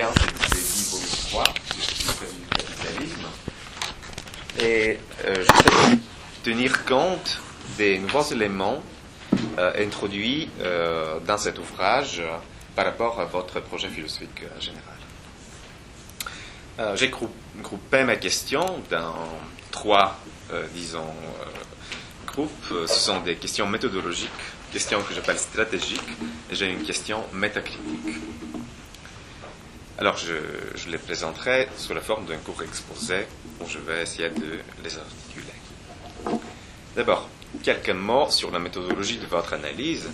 conférence de dit volume 3 du capitalisme. Et euh, tenir compte des nouveaux éléments euh, introduits euh, dans cet ouvrage euh, par rapport à votre projet philosophique euh, général. Euh, J'ai grou- groupé mes questions dans trois, disons, groupes. Ce sont des questions méthodologiques, questions que j'appelle stratégiques, et j'ai une question métacritique. Alors, je, les présenterai sous la forme d'un court exposé où je vais essayer de les articuler. D'abord, quelques mots sur la méthodologie de votre analyse,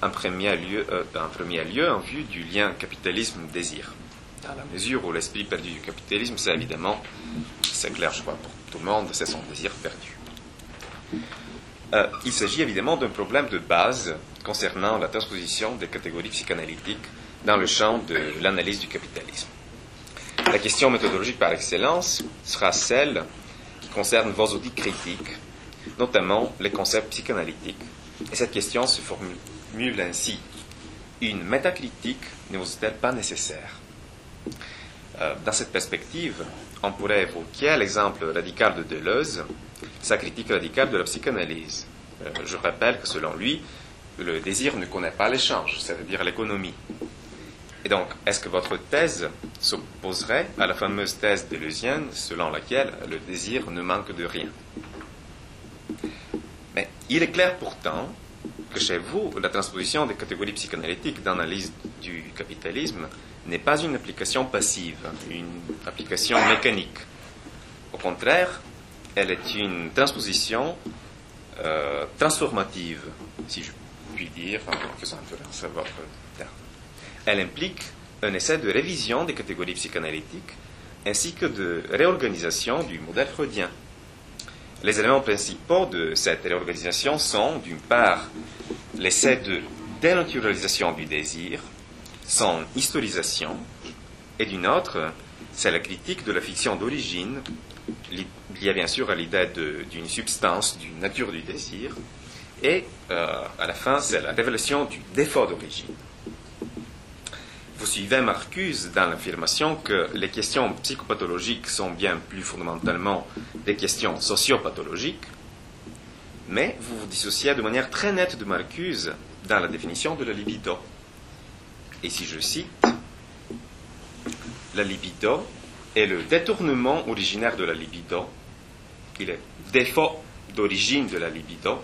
en premier lieu, euh, en, premier lieu en vue du lien capitalisme-désir. Dans la mesure où l'esprit perdu du capitalisme, c'est évidemment, c'est clair, je crois, pour tout le monde, c'est son désir perdu. Euh, il s'agit évidemment d'un problème de base concernant la transposition des catégories psychanalytiques dans le champ de l'analyse du capitalisme. La question méthodologique par excellence sera celle qui concerne vos outils critiques, notamment les concepts psychanalytiques. Et cette question se formule ainsi. Une métacritique ne vous est-elle pas nécessaire? Euh, Dans cette perspective, on pourrait évoquer l'exemple radical de Deleuze, sa critique radicale de la psychanalyse. Euh, je rappelle que selon lui, le désir ne connaît pas l'échange, c'est-à-dire l'économie. Et donc, est-ce que votre thèse s'opposerait à la fameuse thèse deleuzienne selon laquelle le désir ne manque de rien? Mais il est clair pourtant que chez vous, la transposition des catégories psychanalytiques d'analyse du capitalisme n'est pas une application passive, une application mécanique. Au contraire, elle est une transposition euh, transformative, si je puis dire, en faisant référence à votre terme. Elle implique un essai de révision des catégories psychanalytiques ainsi que de réorganisation du modèle freudien. Les éléments principaux de cette réorganisation sont, d'une part, l'essai de dénaturalisation du désir, son historisation, et d'une autre, c'est la critique de la fiction d'origine, li- liée bien sûr à l'idée d'une substance, d'une nature du désir, et euh, à la fin, c'est la révélation du défaut d'origine. Vous suivez Marcuse dans l'affirmation que les questions psychopathologiques sont bien plus fondamentalement des questions sociopathologiques, mais vous vous dissociez de manière très nette de Marcuse dans la définition de la libido. Et si je cite, la libido est le détournement originaire de la libido, il est défaut d'origine de la libido,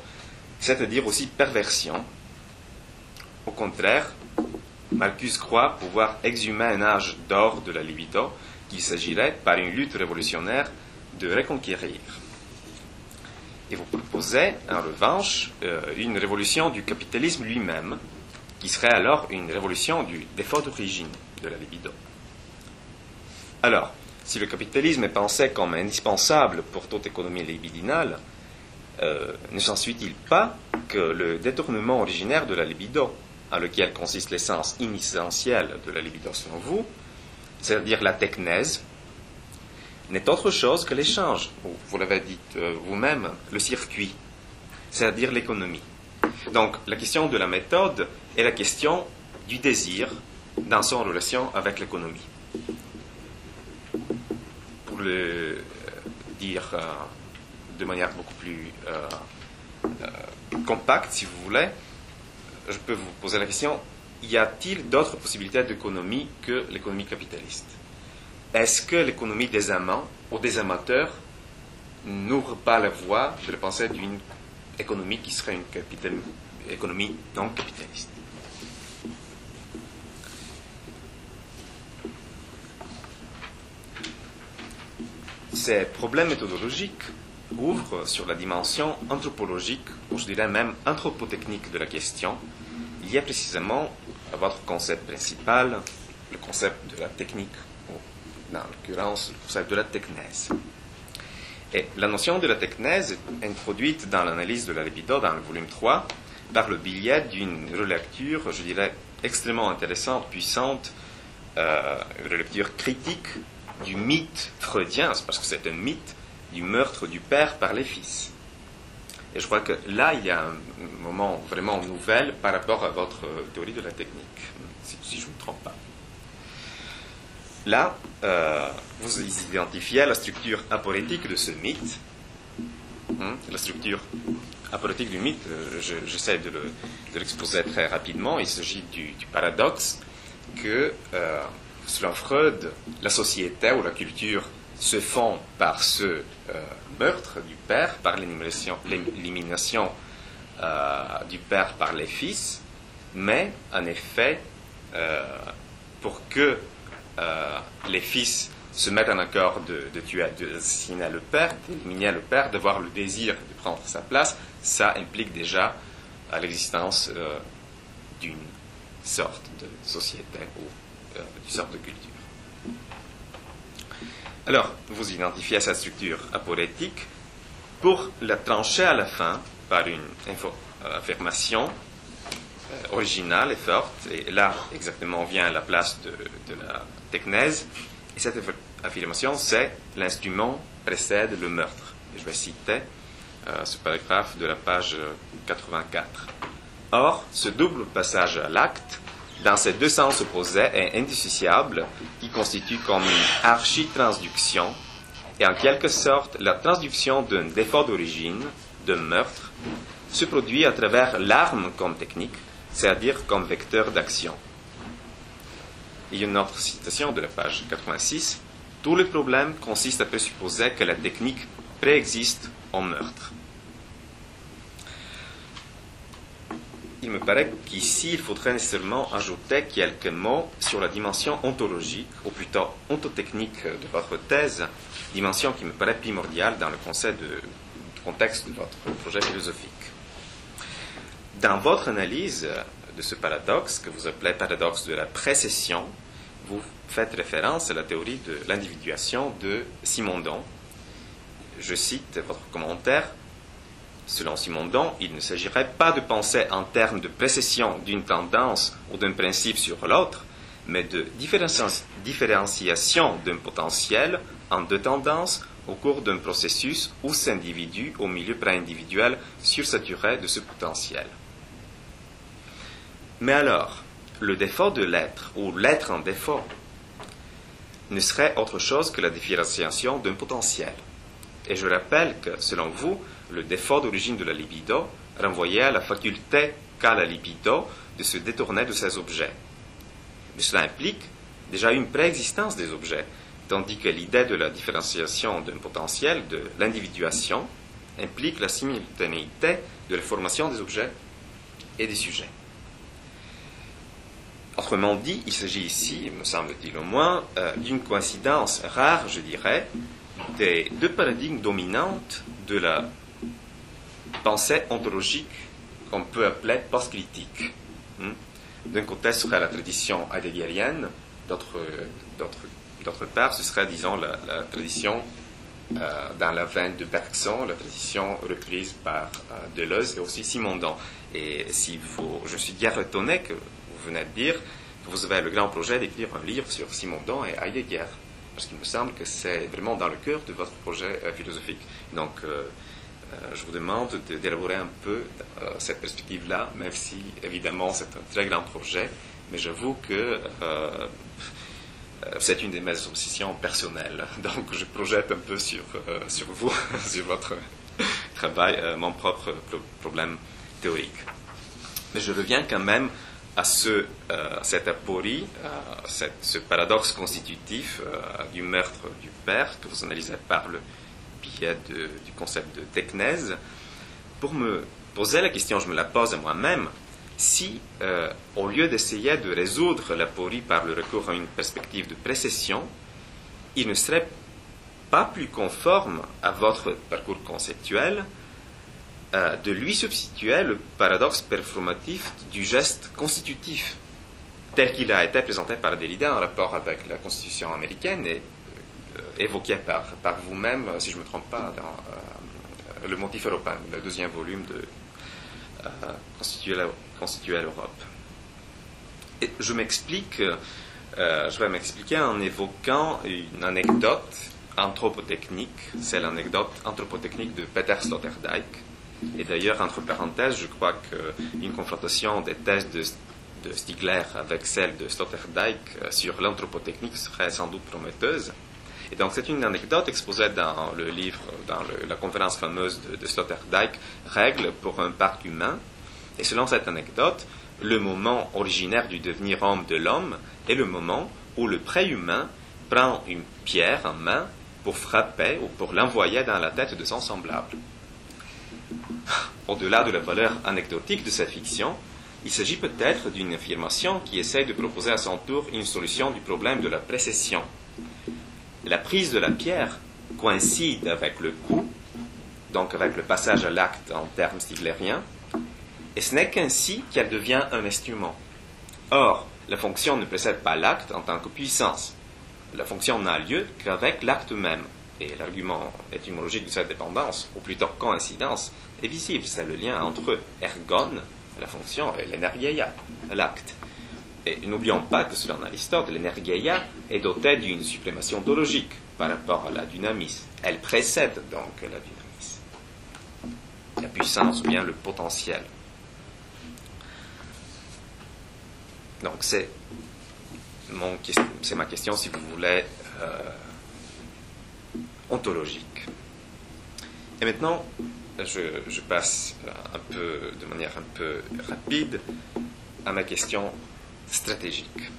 c'est-à-dire aussi perversion. Au contraire, Marcus croit pouvoir exhumer un âge d'or de la libido qu'il s'agirait, par une lutte révolutionnaire, de reconquérir. Et vous proposez, en revanche, euh, une révolution du capitalisme lui-même, qui serait alors une révolution du défaut d'origine de la libido. Alors, si le capitalisme est pensé comme indispensable pour toute économie libidinale, euh, ne s'ensuit-il pas que le détournement originaire de la libido, en lequel consiste l'essence inessentielle de la libido selon vous, c'est-à-dire la technèse, n'est autre chose que l'échange, ou vous l'avez dit euh, vous-même, le circuit, c'est-à-dire l'économie. Donc la question de la méthode est la question du désir dans son relation avec l'économie. Pour le euh, dire euh, de manière beaucoup plus compacte, si vous voulez, je peux vous poser la question, y a-t-il d'autres possibilités d'économie que l'économie capitaliste? Est-ce que l'économie des amants ou des amateurs n'ouvre pas la voie de la pensée d'une économie qui serait une économie non capitaliste? Ces problèmes méthodologiques ouvrent sur la dimension anthropologique, ou je dirais même anthropotechnique de la question, liée précisément à votre concept principal, le concept de la technique, ou dans l'occurrence le concept de la technèse. Et la notion de la technèse est introduite dans l'analyse de la libido dans le volume 3 par le biais d'une relecture, je dirais, extrêmement intéressante, puissante, euh, une relecture critique du mythe freudien, parce que c'est un mythe du meurtre du père par les fils. Et je crois que là, il y a un moment vraiment nouvel par rapport à votre théorie de la technique, si, je ne me trompe pas. là, euh, vous identifiez la structure aporétique de ce mythe. Hein, la structure aporétique du mythe, euh, j'essaie de l'exposer très rapidement. Il s'agit du, paradoxe que, euh, selon Freud, la société ou la culture se font par ce meurtre du père, par l'élimination du père par les fils, mais en effet, pour que euh, les fils se mettent en accord de, tuer, d'assassiner le père, d'éliminer le père, d'avoir le désir de prendre sa place, ça implique déjà euh, l'existence euh, d'une sorte de société ou d'une sorte de culture. Alors, vous identifiez cette structure aporétique pour la trancher à la fin par une affirmation originale et forte, et là exactement vient la place de la technèse. Et cette affirmation, c'est l'instrument précède le meurtre. Je vais citer euh, ce paragraphe de la page 84. Or, ce double passage à l'acte, dans ces deux sens opposés, est indissociable, qui constitue comme une architransduction, et en quelque sorte la transduction d'un défaut d'origine, d'un meurtre, se produit à travers l'arme comme technique, c'est-à-dire comme vecteur d'action. Il y a une autre citation de la page 86. Tous les problèmes consistent à présupposer que la technique préexiste en meurtre. Il me paraît qu'ici, il faudrait nécessairement ajouter quelques mots sur la dimension ontologique, ou plutôt ontotechnique de votre thèse, dimension qui me paraît primordiale dans le contexte de votre projet philosophique. Dans votre analyse de ce paradoxe, que vous appelez paradoxe de la précession, vous faites référence à la théorie de l'individuation de Simondon. Je cite votre commentaire. Selon Simondon, il ne s'agirait pas de penser en termes de précession d'une tendance ou d'un principe sur l'autre, mais de différenciation d'un potentiel en deux tendances au cours d'un processus où s'individue au milieu pré-individuel sursaturé de ce potentiel. Mais alors, le défaut de l'être, ou l'être en défaut, ne serait autre chose que la différenciation d'un potentiel. Et je rappelle que, selon vous, le défaut d'origine de la libido renvoyait à la faculté qu'a la libido de se détourner de ses objets. Mais cela implique déjà une préexistence des objets, tandis que l'idée de la différenciation d'un potentiel, de l'individuation, implique la simultanéité de la formation des objets et des sujets. Autrement dit, il s'agit ici, me semble-t-il au moins, euh, d'une coïncidence rare, je dirais, des deux paradigmes dominantes de la pensée ontologique qu'on peut appeler post-critique. Hmm? D'un côté, ce serait la tradition heideggerienne, d'autre part, ce serait, disons, la, tradition euh, dans la veine de Bergson, la tradition reprise par euh, Deleuze et aussi Simondon. Et si vous, je suis bien étonné que venez de dire que vous avez le grand projet d'écrire un livre sur Simondon et Heidegger. Parce qu'il me semble que c'est vraiment dans le cœur de votre projet euh, philosophique. Donc, je vous demande d'élaborer un peu cette perspective-là, même si, évidemment, c'est un très grand projet. Mais j'avoue que c'est une de mes obsessions personnelles. Donc, je projette un peu sur, vous, sur votre travail, mon propre problème théorique. Mais je reviens quand même à ce, euh, cette aporie, euh, ce paradoxe constitutif euh, du meurtre du père que vous analysez par le biais du concept de technèse, pour me poser la question, je me la pose à moi-même, si, au lieu d'essayer de résoudre l'aporie par le recours à une perspective de précession, il ne serait pas plus conforme à votre parcours conceptuel euh, de lui substituer le paradoxe performatif du geste constitutif, tel qu'il a été présenté par Derrida en rapport avec la Constitution américaine et euh, évoqué par, par vous-même, si je ne me trompe pas, dans euh, Le Motif européen, le deuxième volume de Constituer l'Europe. Je m'explique, je vais m'expliquer en évoquant une anecdote anthropotechnique, c'est l'anecdote anthropotechnique de Peter Sloterdijk, et d'ailleurs, entre parenthèses, je crois qu'une confrontation des thèses de de Stigler avec celle de Sloterdijk euh, sur l'anthropotechnique serait sans doute prometteuse. Et donc c'est une anecdote exposée dans le livre, dans la conférence fameuse de, de Sloterdijk, Règles pour un parc humain. Et selon cette anecdote, le moment originaire du devenir homme de l'homme est le moment où le préhumain prend une pierre en main pour frapper ou pour l'envoyer dans la tête de son semblable. Au-delà de la valeur anecdotique de cette fiction, il s'agit peut-être d'une affirmation qui essaie de proposer à son tour une solution du problème de la précession. La prise de la pierre coïncide avec le coup, donc avec le passage à l'acte en termes stiglériens, et ce n'est qu'ainsi qu'elle devient un instrument. Or, la fonction ne précède pas l'acte en tant que puissance. La fonction n'a lieu qu'avec l'acte même. Et l'argument étymologique de cette dépendance, ou plutôt coïncidence, est visible. C'est le lien entre ergon, la fonction, et l'energeia, l'acte. Et n'oublions pas que selon Aristote, l'énergeia est dotée d'une suprémation ontologique par rapport à la dynamisme. Elle précède donc la dynamisme. La puissance ou bien le potentiel. Donc c'est ma question, si vous voulez, euh, ontologique. Et maintenant, je, passe peu, de manière un peu rapide à ma question stratégique.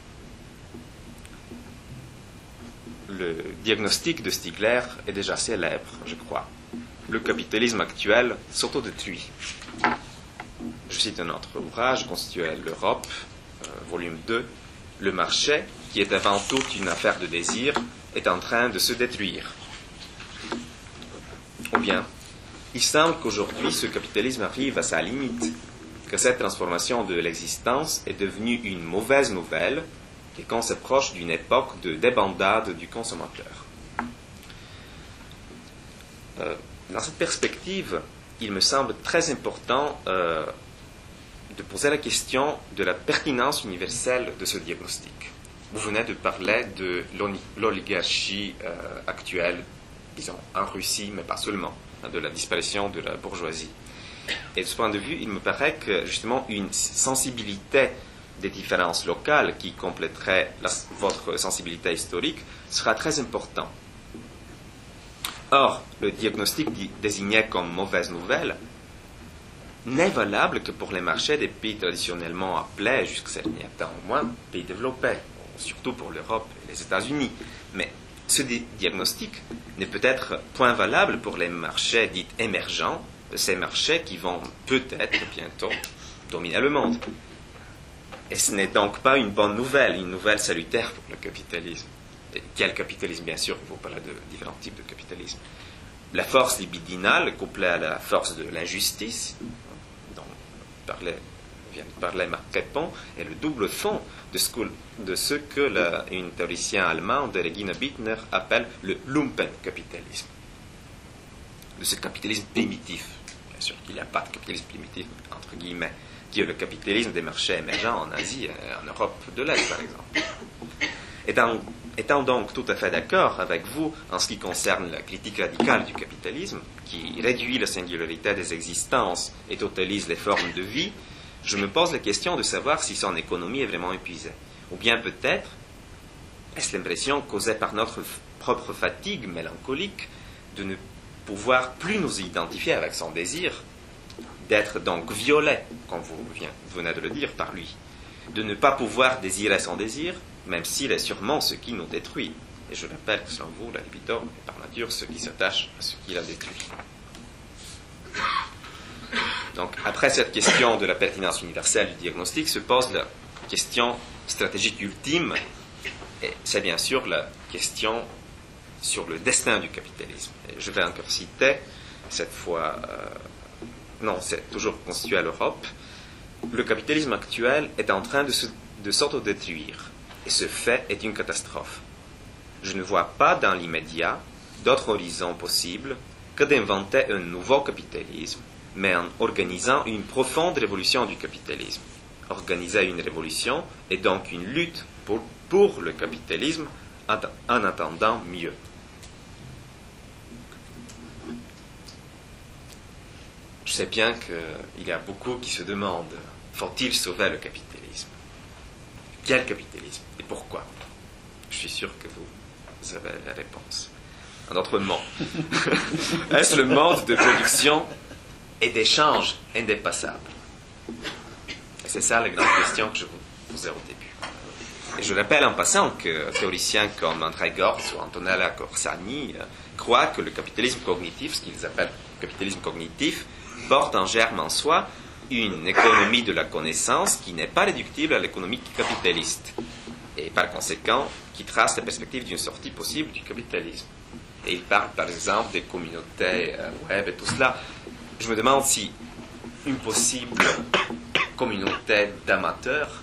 Le diagnostic de Stigler est déjà célèbre, je crois. Le capitalisme actuel s'autodétruit. Je cite un autre ouvrage constitué l'Europe, euh, volume 2, le marché, qui est avant tout une affaire de désir, est en train de se détruire. Ou bien, il semble qu'aujourd'hui ce capitalisme arrive à sa limite, que cette transformation de l'existence est devenue une mauvaise nouvelle et qu'on s'approche d'une époque de débandade du consommateur. Euh, dans cette perspective, il me semble très important euh, de poser la question de la pertinence universelle de ce diagnostic. Vous venez de parler de l'oligarchie euh, actuelle, disons, en Russie, mais pas seulement, hein, de la disparition de la bourgeoisie. Et de ce point de vue, il me paraît que justement une sensibilité des différences locales qui compléterait votre sensibilité historique sera très important. Or, le diagnostic désigné comme mauvaise nouvelle n'est valable que pour les marchés des pays traditionnellement appelés, jusqu'à ce temps au moins, pays développés, surtout pour l'Europe et les États-Unis. Mais ce diagnostic n'est peut-être point valable pour les marchés dits émergents, ces marchés qui vont peut-être bientôt dominer le monde. Et ce n'est donc pas une bonne nouvelle, une nouvelle salutaire pour le capitalisme. Quel capitalisme, bien sûr, il faut parler de différents types de capitalisme. La force libidinale couplée à la force de l'injustice, parlait, vient de parler Marc Crépon, est le double fond de ce que, de ce que la, une théoricienne allemande, Regina Bittner, appelle le Lumpenkapitalisme. De ce capitalisme primitif. Bien sûr qu'il n'y a pas de capitalisme primitif, entre guillemets, qui est le capitalisme des marchés émergents en Asie et en Europe de l'Est, par exemple. Étant, étant, donc tout à fait d'accord avec vous en ce qui concerne la critique radicale du capitalisme, qui réduit la singularité des existences et totalise les formes de vie, je me pose la question de savoir si son économie est vraiment épuisée. Ou bien peut-être, est-ce l'impression causée par notre propre fatigue mélancolique de ne pouvoir plus nous identifier avec son désir, d'être donc violé, comme vous venez de le dire, par lui, de ne pas pouvoir désirer son désir, même s'il est sûrement ce qui nous détruit. Et je rappelle que selon vous, la libido est par nature ce qui s'attache à ce qui la détruit. Donc, après cette question de la pertinence universelle du diagnostic, se pose la question stratégique ultime, et c'est bien sûr la question sur le destin du capitalisme. Je vais encore citer, cette fois, euh, non, c'est toujours constitué à l'Europe, le capitalisme actuel est en train de s'autodétruire. Et ce fait est une catastrophe. Je ne vois pas dans l'immédiat d'autre horizon possible que d'inventer un nouveau capitalisme, mais en organisant une profonde révolution du capitalisme. Organiser une révolution est donc une lutte pour, pour le capitalisme en attendant mieux. Je sais bien qu'il y a beaucoup qui se demandent faut-il sauver le capitalisme? Quel capitalisme? Et pourquoi? Je suis sûr que vous avez la réponse. Un autre mot. Est-ce le mode de production et d'échange indépassable? C'est ça la grande question que je vous posais au début. Et je rappelle en passant que théoriciens comme André Gortz ou Antonella Corsani euh, croient que le capitalisme cognitif, ce qu'ils appellent capitalisme cognitif, porte en germe en soi une économie de la connaissance qui n'est pas réductible à l'économie capitaliste, et par conséquent qui trace la perspective d'une sortie possible du capitalisme. Et il parle par exemple des communautés euh, web et tout cela. Je me demande si une possible communauté d'amateurs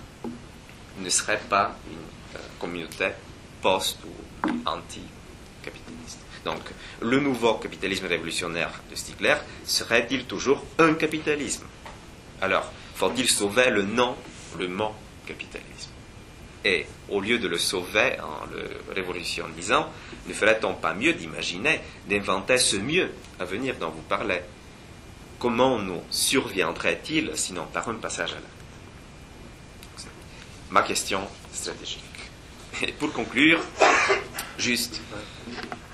ne serait pas une euh, communauté post ou anti-capitaliste. Donc, le nouveau capitalisme révolutionnaire de Stigler serait-il toujours un capitalisme? Alors, faut-il sauver le nom, le mot capitalisme? Et au lieu de le sauver en le révolutionnalisant, ne ferait-on pas mieux d'imaginer, d'inventer ce mieux à venir dont vous parlez? Comment nous surviendrait-il sinon par un passage à l'acte? Ma question stratégique. Et pour conclure, juste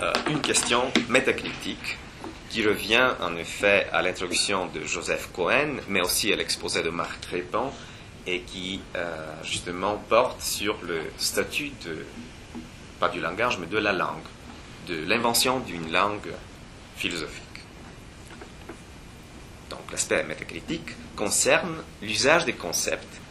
euh, une question métacritique qui revient en effet à l'introduction de Joseph Cohen, mais aussi à l'exposé de Marc Crépin, et qui euh, justement porte sur le statut de, pas du langage, mais de la langue, de l'invention d'une langue philosophique. Donc l'aspect métacritique concerne l'usage des concepts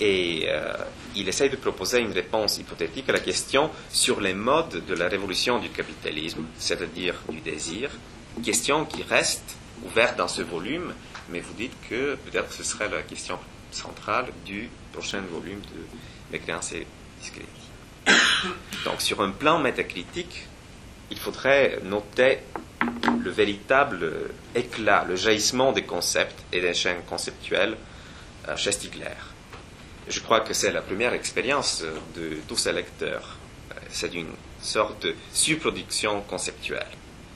et euh, il essaye de proposer une réponse hypothétique à la question sur les modes de la révolution du capitalisme, c'est-à-dire du désir, question qui reste ouverte dans ce volume, mais vous dites que peut-être ce serait la question centrale du prochain volume de Les créances et Donc sur un plan métacritique, il faudrait noter le véritable éclat, le jaillissement des concepts et des chaînes conceptuelles euh, chez Stigler. Je crois que c'est la première expérience de tous ces lecteurs. C'est une sorte de surproduction conceptuelle.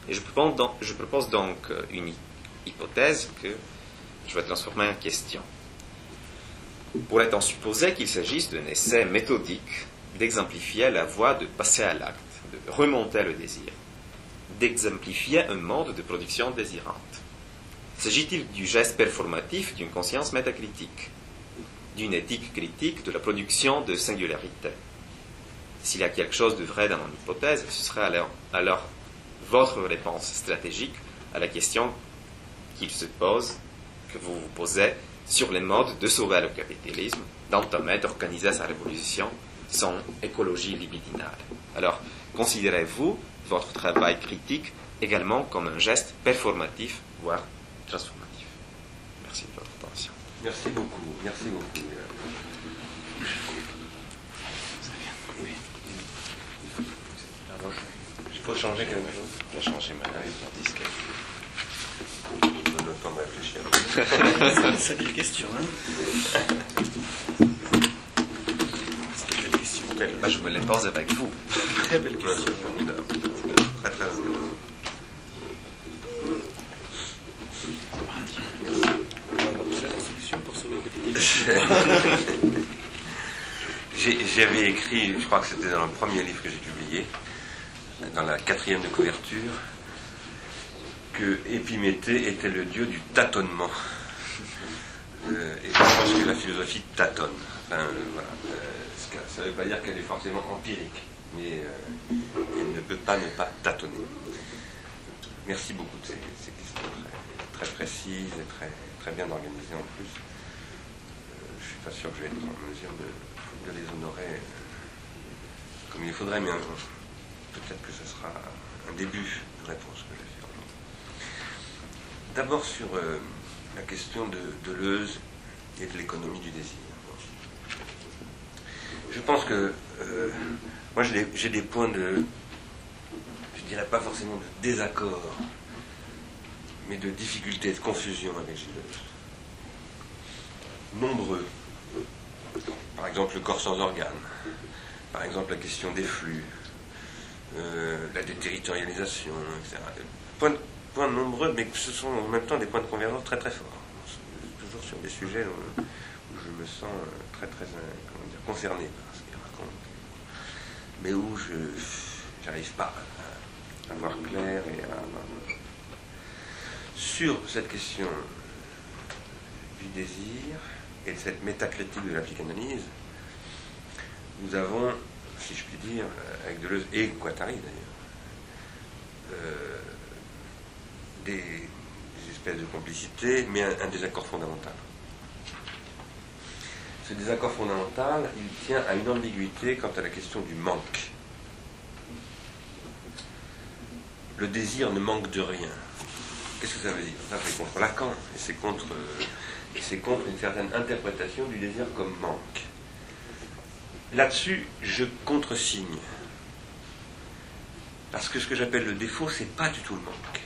Et je propose donc, je propose donc une hypothèse que je vais transformer en question. Pourrait-on supposer qu'il s'agisse d'un essai méthodique d'exemplifier la voie de passer à l'acte, de remonter le désir, d'exemplifier un mode de production désirante? S'agit-il du geste performatif d'une conscience métacritique? D'une éthique critique de la production de singularité. S'il y a quelque chose de vrai dans mon hypothèse, ce serait alors, votre réponse stratégique à la question qu'il se pose, que vous vous posez sur les modes de sauver le capitalisme, d'entamer, d'organiser sa révolution, son écologie libidinale. Alors, considérez-vous votre travail critique également comme un geste performatif, voire transformatif? Merci. Merci beaucoup. Merci beaucoup. Il faut changer quelque chose. Je vais changer ma disque. Je donne le temps de réfléchir. C'est une question, hein C'est une belle question. Bah, je me les pose avec vous. Très belle question. Très très J'avais écrit, je crois que c'était dans le premier livre que j'ai publié, dans la quatrième de couverture, que Épiméthée était le dieu du tâtonnement. Euh, et je pense que la philosophie tâtonne. Enfin, euh. Euh, ça ne veut pas dire qu'elle est forcément empirique, mais elle ne peut pas ne pas tâtonner. Merci beaucoup de ces, questions très, très, précises et très, très bien organisées en plus. Suis pas sûr que je vais être en mesure de, les honorer comme il faudrait, mais peut-être que ce sera un début de réponse que je vais faire. D'abord sur euh, la question de Deleuze et de l'économie du désir. Je pense que euh, moi j'ai des, points de, je dirais pas forcément de désaccord, mais de difficulté, de confusion avec Deleuze. Nombreux. Par exemple le corps sans organes, par exemple la question des flux, euh, la déterritorialisation, etc. Points, nombreux, mais ce sont en même temps des points de convergence très très forts. Toujours sur des sujets où, je me sens très très comment dire, concerné par ce qu'il raconte, mais où je n'arrive pas à, à, voir clair et à. Sur cette question du désir et cette métacritique de la psychanalyse, nous avons, si je puis dire, avec Deleuze et Guattari d'ailleurs, euh, des, espèces de complicité, mais un, un, désaccord fondamental. Ce désaccord fondamental, il tient à une ambiguïté quant à la question du manque. Le désir ne manque de rien. Qu'est-ce que ça veut dire? Ça, c'est contre Lacan, et c'est contre, c'est contre une certaine interprétation du désir comme manque. Là-dessus, je contresigne. Parce que ce que j'appelle le défaut, c'est pas du tout le manque.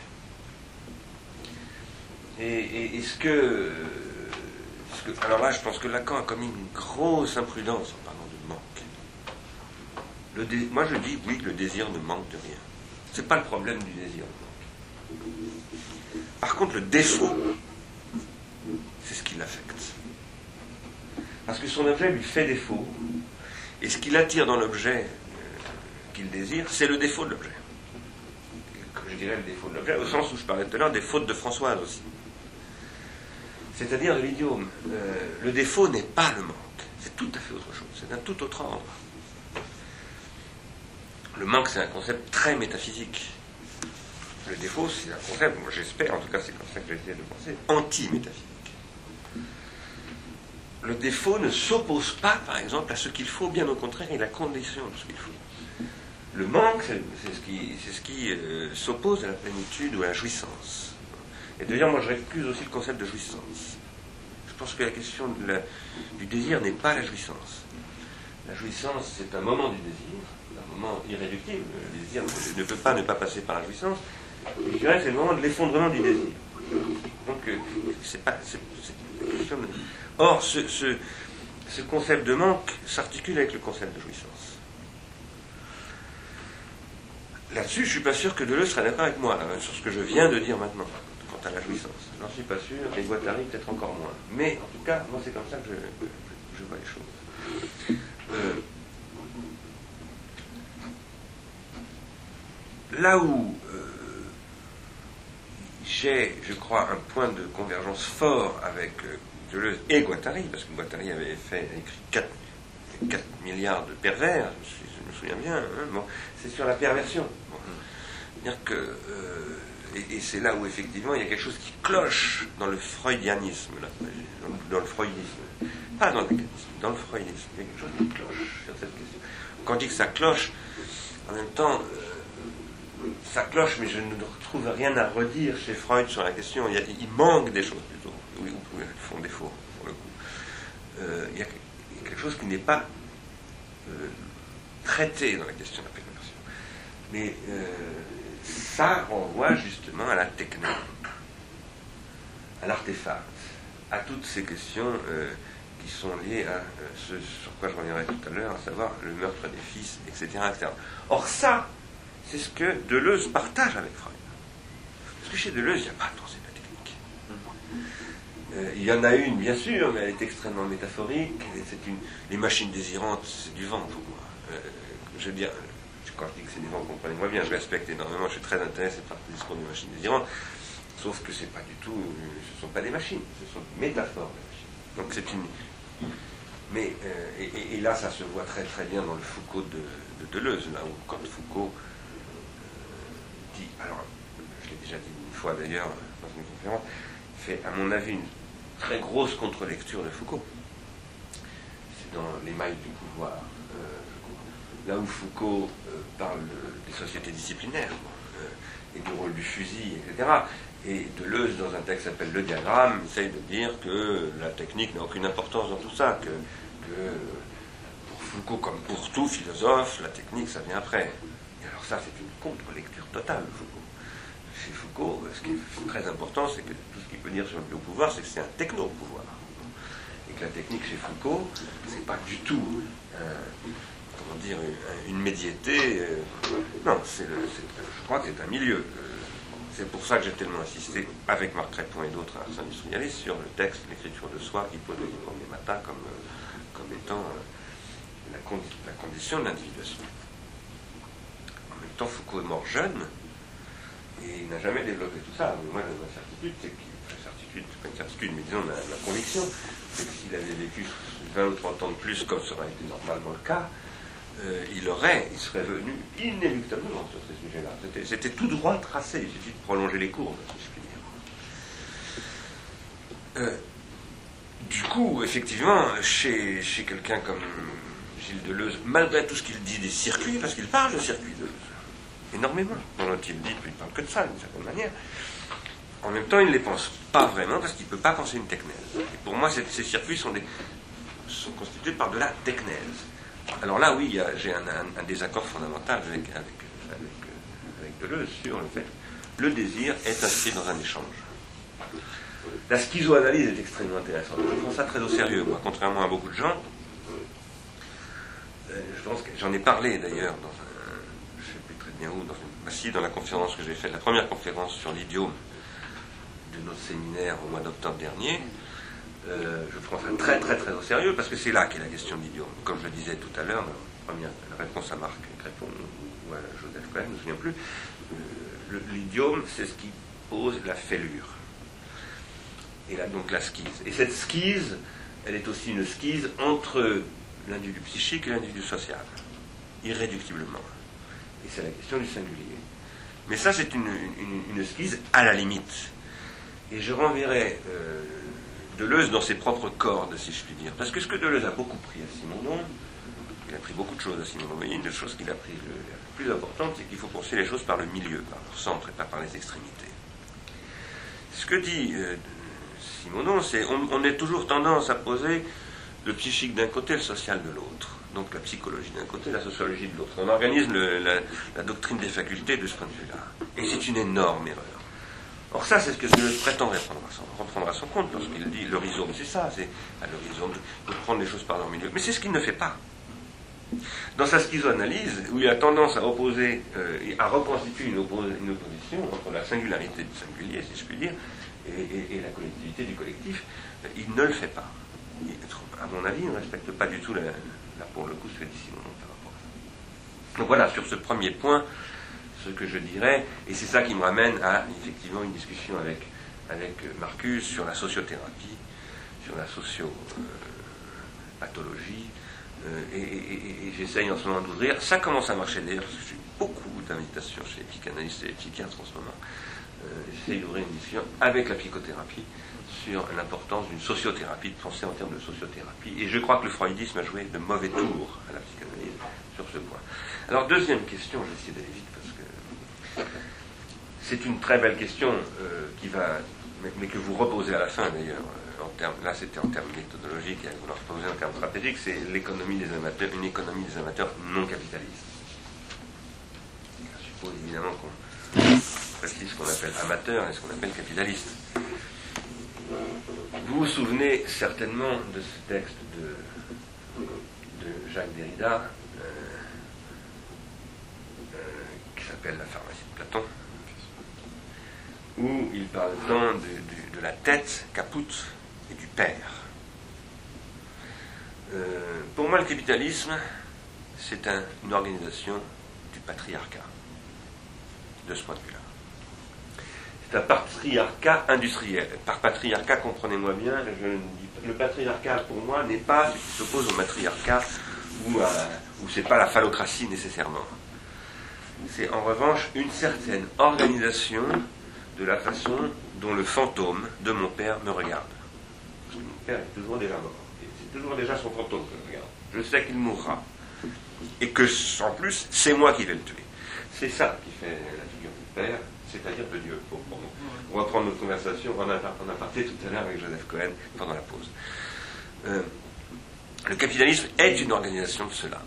Et, ce, que, Alors là, je pense que Lacan a commis une grosse imprudence en parlant de manque. Moi, je dis, oui, le désir ne manque de rien. C'est pas le problème du désir. Par contre, le défaut, c'est ce qui l'affecte. Parce que son objet lui fait défaut, et ce qu'il attire dans l'objet qu'il désire, c'est le défaut de l'objet. Je dirais le défaut de l'objet, au sens où je parlais tout à l'heure des fautes de Françoise aussi. C'est-à-dire de l'idiome. Euh, le défaut n'est pas le manque, c'est tout à fait autre chose, c'est d'un tout autre ordre. Le manque, c'est un concept très métaphysique. Le défaut, c'est un concept, j'espère, en tout cas c'est comme ça que j'ai essayé de penser, anti-métaphysique. Le défaut ne s'oppose pas, par exemple, à ce qu'il faut, bien au contraire, il est la condition de ce qu'il faut. Le manque, c'est ce qui, euh, s'oppose à la plénitude ou à la jouissance. Et d'ailleurs, moi, je récuse aussi le concept de jouissance. Je pense que la question du désir n'est pas la jouissance. La jouissance, c'est un moment du désir, un moment irréductible. Le désir ne peut pas ne pas passer par la jouissance. Je dirais c'est le moment de l'effondrement du désir. Donc, euh, c'est pas. C'est, c'est. Or, ce, ce, ce concept de manque s'articule avec le concept de jouissance. Là-dessus, je ne suis pas sûr que Deleuze serait d'accord avec moi, sur ce que je viens de dire maintenant, quant à la jouissance. J'en suis pas sûr, et Guattari peut-être encore moins. Mais en tout cas, moi c'est comme ça que je, que je vois les choses. Euh, là où euh, j'ai, je crois, un point de convergence fort avec euh, Deleuze et Guattari, parce que Guattari avait écrit 4, 4 milliards de pervers, je, me souviens bien, hein, bon, c'est sur la perversion. Bon. C'est-à-dire que, euh, et, c'est là où effectivement il y a quelque chose qui cloche dans le freudianisme, là, dans, le, freudisme, pas dans le mécanisme, dans le freudisme, il y a quelque chose qui cloche sur cette question. Quand on dit que ça cloche, en même temps, euh, ça cloche, mais je ne retrouve rien à redire chez Freud sur la question. Il manque des choses ou elles font défaut pour le coup. Euh, il, y a, quelque chose qui n'est pas euh, traité dans la question de la perversion. Mais euh, ça renvoie justement à la technique, à l'artefact, à toutes ces questions qui sont liées à ce sur quoi je reviendrai tout à l'heure, à savoir le meurtre des fils, etc. etc. Or ça, c'est ce que Deleuze partage avec Freud. Parce que chez Deleuze, il n'y a pas de pensée de la technique. Euh, il y en a une, bien sûr, mais elle est extrêmement métaphorique. C'est une, les machines désirantes, c'est du vent pour moi. Euh, je veux dire, quand je dis que c'est du vent, comprenez-moi bien, je respecte énormément, je suis très intéressé par le discours des machines désirantes, sauf que c'est pas du tout, ce ne sont pas des machines, ce sont des métaphores de machines. Donc c'est une. Mais, euh, et, là, ça se voit très très bien dans le Foucault de, de Deleuze, là où, quand Foucault euh, dit, alors, je l'ai déjà dit une fois d'ailleurs dans une conférence, fait, à mon avis, une très grosse contre-lecture de Foucault. C'est dans Les mailles du pouvoir. Euh, là où Foucault euh, parle des sociétés disciplinaires euh, et du rôle du fusil, etc. Et Deleuze, dans un texte qui s'appelle Le diagramme, essaye de dire que la technique n'a aucune importance dans tout ça, que, que, pour Foucault, comme pour tout philosophe, la technique, ça vient après. Et alors ça, c'est une contre-lecture totale Foucault. Chez Foucault, ce qui est très important, c'est que peut dire sur le pouvoir, c'est que c'est un techno-pouvoir. Et que la technique chez Foucault, c'est pas du tout, euh, comment dire, une, médiété. Euh, non, c'est je crois que c'est un milieu. C'est pour ça que j'ai tellement insisté, avec Marc Crépon et d'autres industrialistes, sur le texte, l'écriture de soi, Hippo de Hippomemata, comme, comme étant la condition de l'individuation. En même temps, Foucault est mort jeune et il n'a jamais développé tout ça. Mais moi, ma certitude, c'est qu'il. Certitude, c'est pas une certitude, mais disons ma, ma conviction, c'est que s'il avait vécu 20 ou 30 ans de plus, comme ça aurait été normalement le cas, euh, il aurait, il serait venu inéluctablement sur ces sujets-là. C'était- tout droit tracé, il suffit de prolonger les courbes, si je puis dire. Euh, du coup, effectivement, chez, chez quelqu'un comme Gilles Deleuze, malgré tout ce qu'il dit des circuits, parce qu'il parle de circuits Deleuze, énormément, notre il dit, il ne parle que de ça, d'une certaine manière, en même temps, il ne les pense pas vraiment, parce qu'il ne peut pas penser une technèse. Pour moi, ces, circuits sont, constitués par de la technèse. Alors là, oui, j'ai un, désaccord fondamental avec, avec, avec, Deleuze sur le fait que le désir est inscrit dans un échange. La schizoanalyse est extrêmement intéressante. Je prends ça très au sérieux, moi, contrairement à beaucoup de gens. Euh, je pense que j'en ai parlé d'ailleurs dans un, sais plus très bien où, dans bah si, dans la conférence que j'ai faite, la première conférence sur l'idiome de notre séminaire au mois d'octobre dernier. Euh, je prends ça très très très au sérieux parce que c'est là qu'est la question de l'idiome. Comme je le disais tout à l'heure, la première réponse à Marc Crépon ou à Joseph Cohen, je ne me souviens plus, euh, l'idiome c'est ce qui pose la fêlure. Et là donc la skise. Et cette skise, elle est aussi une skise entre l'individu psychique et l'individu social, irréductiblement. Et c'est la question du singulier. Mais ça c'est une, une, à la limite. Et je renverrai euh, Deleuze dans ses propres cordes, si je puis dire. Parce que ce que Deleuze a beaucoup pris à Simondon, il a pris beaucoup de choses à Simondon, mais une des choses qu'il a pris la plus importante, c'est qu'il faut penser les choses par le milieu, par leur centre et pas par les extrémités. Ce que dit euh, Simondon, c'est on, on a toujours tendance à poser le psychique d'un côté, le social de l'autre. Donc la psychologie d'un côté, la sociologie de l'autre. On organise la doctrine des facultés de ce point de vue-là. Et c'est une énorme erreur. Or ça, c'est ce que je prétends reprendre à son, compte lorsqu'il dit le rhizome, c'est ça, c'est à le rhizome de prendre les choses par leur milieu. Mais c'est ce qu'il ne fait pas. Dans sa schizoanalyse, où il a tendance à opposer, euh, à reconstituer une, oppo- une opposition entre la singularité du singulier, si je puis dire, et, la collectivité du collectif, euh, il ne le fait pas. À mon avis, il ne respecte pas du tout, la, là pour le coup, ce que dit Simon par rapport à ça. Donc voilà, sur ce premier point, ce que je dirais, et c'est ça qui me ramène à effectivement une discussion avec, avec Marcus sur la sociothérapie, sur la sociopathologie, euh, et, j'essaye en ce moment d'ouvrir. Ça commence à marcher d'ailleurs, parce que j'ai beaucoup d'invitations chez les psychanalystes et les psychiatres en ce moment. Euh, J'essaye d'ouvrir une discussion avec la psychothérapie sur l'importance d'une sociothérapie, de penser en termes de sociothérapie. Et je crois que le freudisme a joué de mauvais tours à la psychanalyse sur ce point. Alors, deuxième question, je vais essayer d'aller c'est une très belle question euh, qui va, mais, que vous reposez à la fin d'ailleurs. euh, là, c'était en termes méthodologiques et vous le reposez en termes stratégiques. C'est l'économie des amateurs, une économie des amateurs non capitalistes. Je suppose évidemment qu'on précise ce qu'on appelle amateur et ce qu'on appelle capitaliste. Vous vous souvenez certainement de ce texte de, Jacques Derrida euh, qui s'appelle La pharmacie Où il parle tant de, la tête, caput, et du père. Euh, pour moi, le capitalisme, c'est un- une organisation du patriarcat, de ce point de vue-là. C'est un patriarcat industriel. Par patriarcat, comprenez-moi bien, je le patriarcat pour moi n'est pas ce qui s'oppose au matriarcat ou, à- ou c'est pas la phallocratie nécessairement. C'est en revanche une certaine organisation de la façon dont le fantôme de mon père me regarde. Parce que mon père est toujours déjà mort. C'est toujours déjà son fantôme que je regarde. Je sais qu'il mourra. Et que, en plus, c'est moi qui vais le tuer. C'est ça qui fait la figure du père, c'est-à-dire de Dieu. Pour, pour reprendre notre conversation en aparté tout à l'heure avec Joseph Cohen pendant la pause. Euh, le capitalisme est une organisation de cela.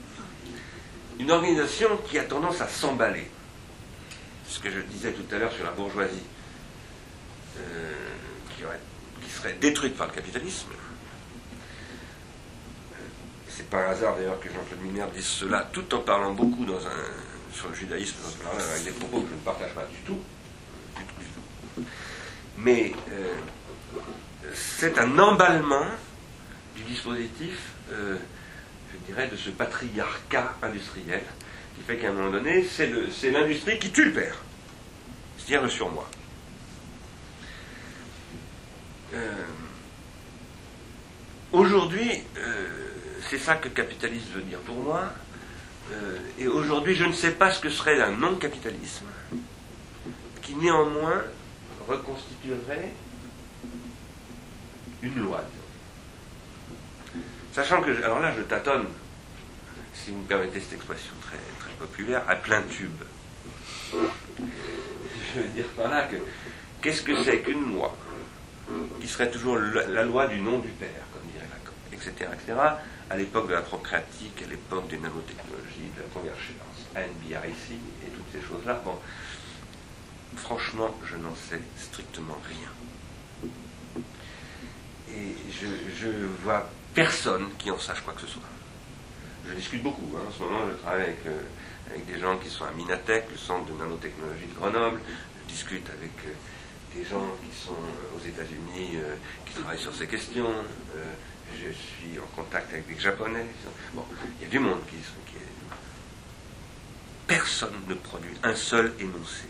Une organisation qui a tendance à s'emballer. Ce que je disais tout à l'heure sur la bourgeoisie, euh, qui, serait détruite par le capitalisme. C'est pas un hasard d'ailleurs que Jean-Claude Miller dise cela, tout en parlant beaucoup sur le judaïsme, dans un- avec des propos que je ne partage pas du tout. Du tout, du tout. Mais euh, c'est un emballement du dispositif euh, dirais, de ce patriarcat industriel qui fait qu'à un moment donné, c'est l'industrie qui tue le père, c'est-à-dire le surmoi. Euh, Aujourd'hui, euh, c'est ça que capitaliste veut dire pour moi. Euh, et aujourd'hui, je ne sais pas ce que serait un non-capitalisme qui néanmoins reconstituerait une loi. Sachant que, alors là, je tâtonne, si vous me permettez cette expression très, populaire, à plein tube. Je veux dire par là que, qu'est-ce que c'est qu'une loi qui serait toujours la, loi du nom du père, comme dirait Lacan, etc., etc., à l'époque de la procréatique, à l'époque des nanotechnologies, de la convergence, NBRIC et toutes ces choses-là. Bon, franchement, je n'en sais strictement rien. Et je vois personne qui en sache quoi que ce soit. Je discute beaucoup. hein. En ce moment, je travaille avec, euh, avec des gens qui sont à Minatech, le centre de nanotechnologie de Grenoble. Je discute avec euh, des gens qui sont euh, aux États-Unis, qui travaillent sur ces questions. Je suis en contact avec des Japonais. Bon, il y a du monde qui est... Personne ne produit un seul énoncé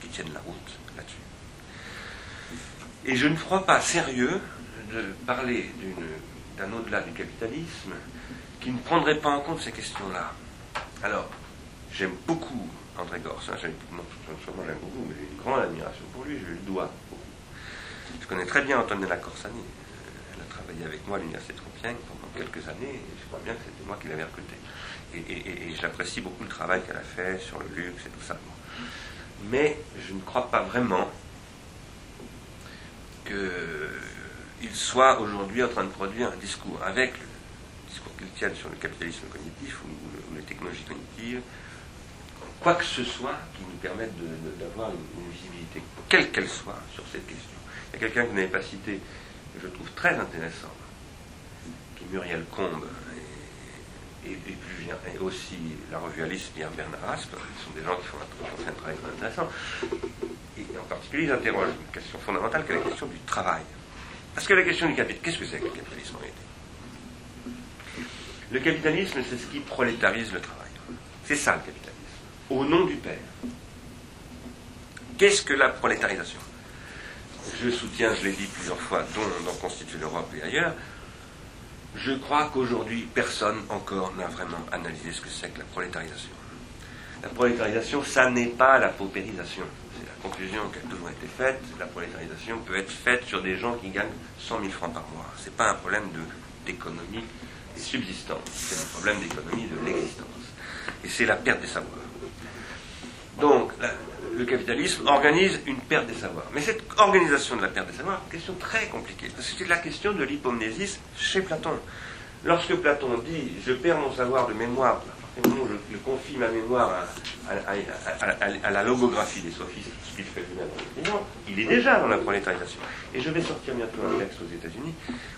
qui tienne la route là-dessus. Et je ne crois pas sérieux de parler d'une- d'un au-delà du capitalisme qui ne prendrait pas en compte ces questions-là. Alors, j'aime beaucoup André Gors, hein, j'aime, beaucoup, mais j'ai une grande admiration pour lui, je lui dois beaucoup. Je connais très bien Antonella Corsani, elle a travaillé avec moi à l'Université de Compiègne pendant quelques années, et je crois bien que c'était moi qui l'avais recrutée. Et, j'apprécie beaucoup le travail qu'elle a fait sur le luxe et tout ça. Mais je ne crois pas vraiment qu'il soit aujourd'hui en train de produire un discours avec le discours qu'il tienne sur le capitalisme cognitif ou, ou le- ou les technologies cognitives, quoi que ce soit qui nous permette d'avoir une, une visibilité, quelle qu'elle soit, sur cette question. Il y a quelqu'un que vous n'avez pas cité, que je trouve très intéressant, qui est Muriel Combe, et, aussi la revue Alice et Bernard Aspe, ce sont des gens qui font un travail très intéressant. Et en particulier, ils interrogent une question fondamentale qui est la question du travail. Parce que la question du capitalisme, qu'est-ce que c'est que le capitalisme en réalité? Le capitalisme, c'est ce qui prolétarise le travail. C'est ça le capitalisme. Au nom du père. Qu'est-ce que la prolétarisation? Je soutiens, je l'ai dit plusieurs fois, dont, dans Constitue l'Europe et ailleurs, je crois qu'aujourd'hui, personne encore n'a vraiment analysé ce que c'est que la prolétarisation. La prolétarisation, ça n'est pas la paupérisation. Conclusion qui a toujours été faite. La prolétarisation peut être faite sur des gens qui gagnent 100 000 francs par mois. Ce n'est pas un problème d'économie de, subsistance. C'est un problème d'économie de l'existence. Et c'est la perte des savoirs. Donc, le capitalisme organise une perte des savoirs. Mais cette organisation de la perte des savoirs, question très compliquée. Parce que c'est la question de l'hypomnésis chez Platon. Lorsque Platon dit Je perds mon savoir de mémoire, je, confie ma mémoire à, la logographie des sophistes, qu'il fait lui-même le il est déjà dans la prolétarisation. Et je vais sortir bientôt un texte aux États-Unis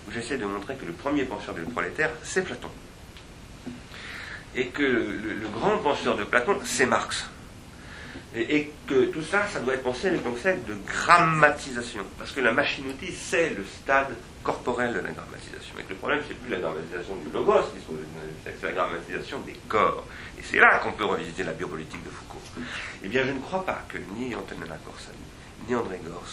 où j'essaie de montrer que le premier penseur du prolétaire, c'est Platon. Et que le, le grand penseur de Platon, c'est Marx. Et, et que tout ça, ça doit être pensé avec un concept de grammatisation. Parce que la machine-outil, c'est le stade corporel de la grammatisation. Et que le problème, c'est plus la grammatisation du logos, c'est la grammatisation des corps. Et c'est là qu'on peut revisiter la biopolitique de Foucault. Eh bien, je ne crois pas que ni Antonella Corsani, ni André Gors,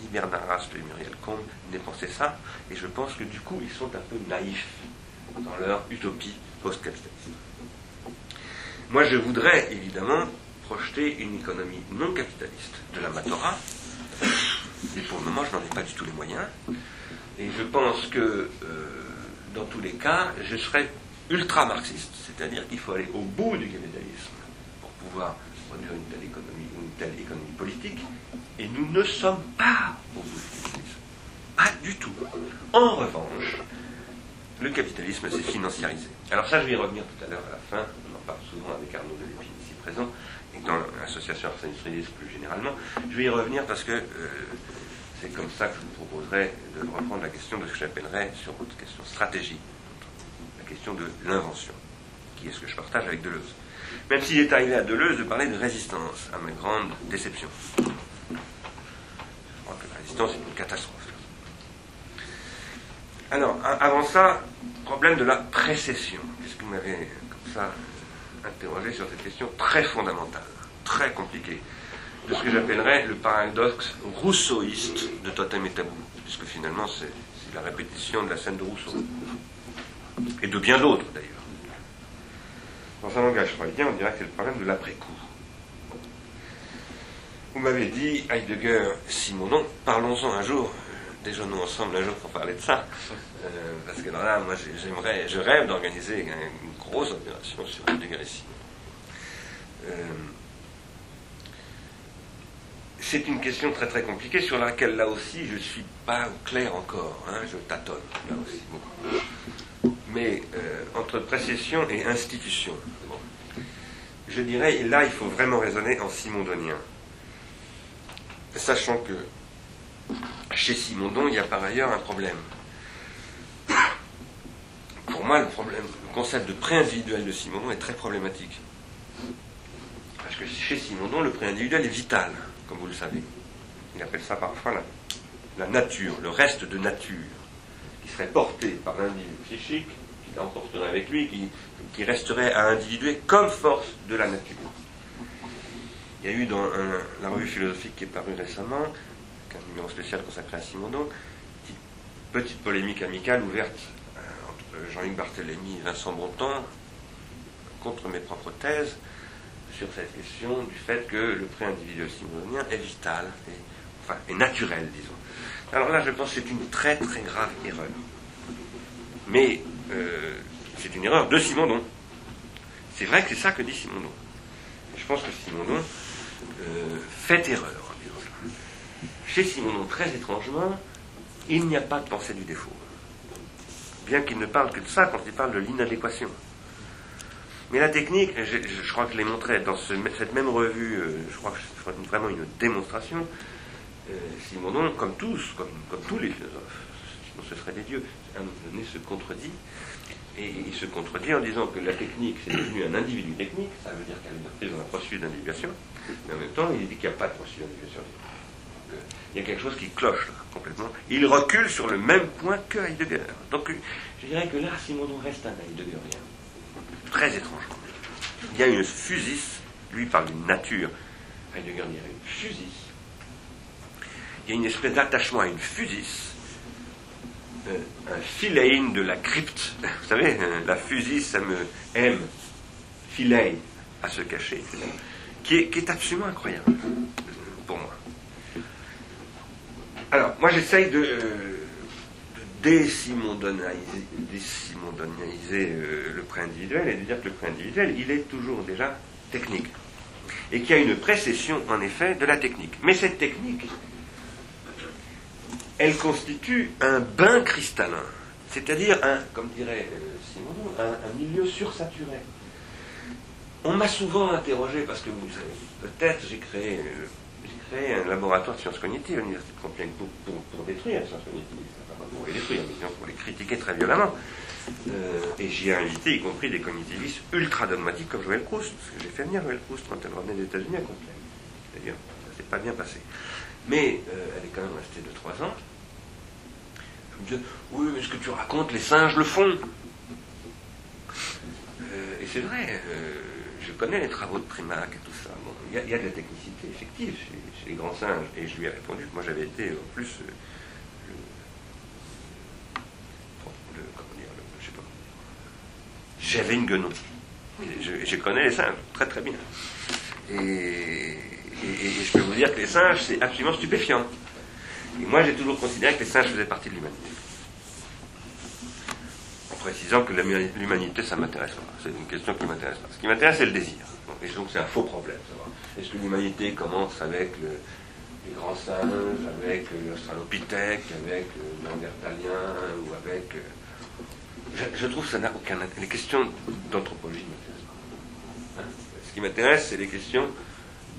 ni Bernard Raspe et Muriel Combe n'aient pensé ça. Et je pense que du coup, ils sont un peu naïfs dans leur utopie post-capitaliste. Moi, je voudrais évidemment projeter une économie non capitaliste de la Matora, mais pour le moment, je n'en ai pas du tout les moyens. Et je pense que, euh, dans tous les cas, je serais ultra-marxiste, c'est-à-dire qu'il faut aller au bout du capitalisme pour pouvoir produire une telle économie ou une telle économie politique. Et nous ne sommes pas au bout du capitalisme. Pas du tout. En revanche, le capitalisme s'est financiarisé. Alors ça, je vais y revenir tout à l'heure à la fin. On en parle souvent avec Arnaud Delépine ici présent, et dans l'association Ars plus généralement. Je vais y revenir parce que euh, c'est comme ça que je vous proposerai de reprendre la question de ce que j'appellerais, sur votre question stratégie, la question de l'invention, qui est ce que je partage avec Deleuze. Même s'il est arrivé à Deleuze de parler de résistance, à ma grande déception. Je crois que la résistance est une catastrophe. Alors, avant ça, problème de la précession. Qu'est-ce que vous m'avez comme ça interrogé sur cette question très fondamentale, très compliquée, de ce que j'appellerais le paradoxe rousseauiste de Totem et Tabou, puisque finalement c'est la répétition de la scène de Rousseau, et de bien d'autres d'ailleurs. Dans un langage freudien, on dirait que c'est le problème de l'après-coup. Vous m'avez dit, Heidegger, Simonon, parlons-en un jour, déjeunons ensemble un jour pour parler de ça, Euh, parce que là, moi j'ai- j'aimerais, je rêve d'organiser un- une grosse opération sur Heidegger et Simonon. Euh, c'est une question très très compliquée sur laquelle là aussi je ne suis pas clair encore, hein, je tâtonne là aussi beaucoup. Mais euh, entre précession et institution, je dirais, et là il faut vraiment raisonner en simondonien. Sachant que chez Simondon, il y a par ailleurs un problème. Pour moi, le, problème, le concept de pré-individuel de Simondon est très problématique. Parce que chez Simondon, le pré-individuel est vital, comme vous le savez. Il appelle ça parfois la, nature, le reste de nature, qui serait porté par l'individu psychique, qui l'emporterait avec lui, qui, qui resterait à individuer comme force de la nature. Il y a eu dans la revue philosophique qui est parue récemment, un numéro spécial consacré à Simondon, petite, petite polémique amicale ouverte euh, entre Jean-Luc Barthélemy et Vincent Bontemps contre mes propres thèses sur cette question du fait que le pré-individuel simondonien est vital, et, enfin, est naturel, disons. Alors là, je pense que c'est une très très grave erreur. Mais euh, c'est une erreur de Simondon. C'est vrai que c'est ça que dit Simondon. Je pense que Simondon euh, fait erreur. Chez Simondon, très étrangement, il n'y a pas de pensée du défaut. Bien qu'il ne parle que de ça quand il parle de l'inadéquation. Mais la technique, je, crois que je l'ai montré dans ce- cette même revue, euh, je crois que c'est vraiment une démonstration. Euh, comme tous, comme, tous les philosophes, sinon ce seraient des dieux, à un moment donné se contredit. Et il se contredit en disant que la technique, c'est devenu un individu technique, ça veut dire qu'elle est prise dans un processus d'individuation, mais en même temps, il dit qu'il n'y a pas de processus d'individuation. Euh, Il y a quelque chose qui cloche là, complètement. Il recule sur le même point que Heidegger. Donc je dirais que là, Simondon reste un Heideggerien. Très étrange. Il y a une fusis, lui parle d'une nature, Heidegger dirait une fusis. Il y a une espèce d'attachement à une fusis, euh, un philein de la crypte. Vous savez, euh, la fusis, ça me aime, philein, à se cacher, etc. Qui est, qui est absolument incroyable pour moi. Alors, moi j'essaye de, euh, de désimondoniser, euh, le prêt individuel et de dire que le prêt individuel, il est toujours déjà technique. Et qu'il y a une précession, en effet, de la technique. Mais cette technique, elle constitue un bain cristallin, c'est-à-dire comme dirait euh, Simondon, un, milieu sursaturé. On m'a souvent interrogé, parce que vous savez, peut-être j'ai créé, euh, créé un laboratoire de sciences cognitives à l'Université de Compiègne pour, pour, détruire cognitives, Enfin, pas pour les détruire, les critiquer très violemment. Euh, et j'y ai invité, y compris des cognitivistes ultra dogmatiques comme Joël Proust, parce que j'ai fait venir Joël Proust quand elle revenait des États-Unis à Compiègne. D'ailleurs, ça s'est pas bien passé. Mais euh, elle est quand même restée de trois ans. Je me disais, oui, mais ce que tu racontes, les singes le font. Euh, et c'est vrai, je connais les travaux de Primac et tout ça. Bon, il y, a- il y a de la technicité effective chez les grands singes. Et je lui ai répondu que moi j'avais été en plus euh, le, le- comment dire, le- je sais pas. J'avais une guenon. Je, je connais les singes très très bien. Et, et- et je peux vous dire que les singes, c'est absolument stupéfiant. Et moi, j'ai toujours considéré que les singes faisaient partie de l'humanité. En précisant que l'humanité, ça m'intéresse pas. C'est une question qui m'intéresse pas. Ce qui m'intéresse, c'est le désir. Et donc, c'est un faux problème. Est-ce que l'humanité commence avec le- les grands singes, avec euh, l'australopithèque, avec le néandertalien, ou avec... Je, je trouve que ça n'a aucun intérêt. Les questions d'anthropologie ne m'intéressent pas. Hein Ce qui m'intéresse, c'est les questions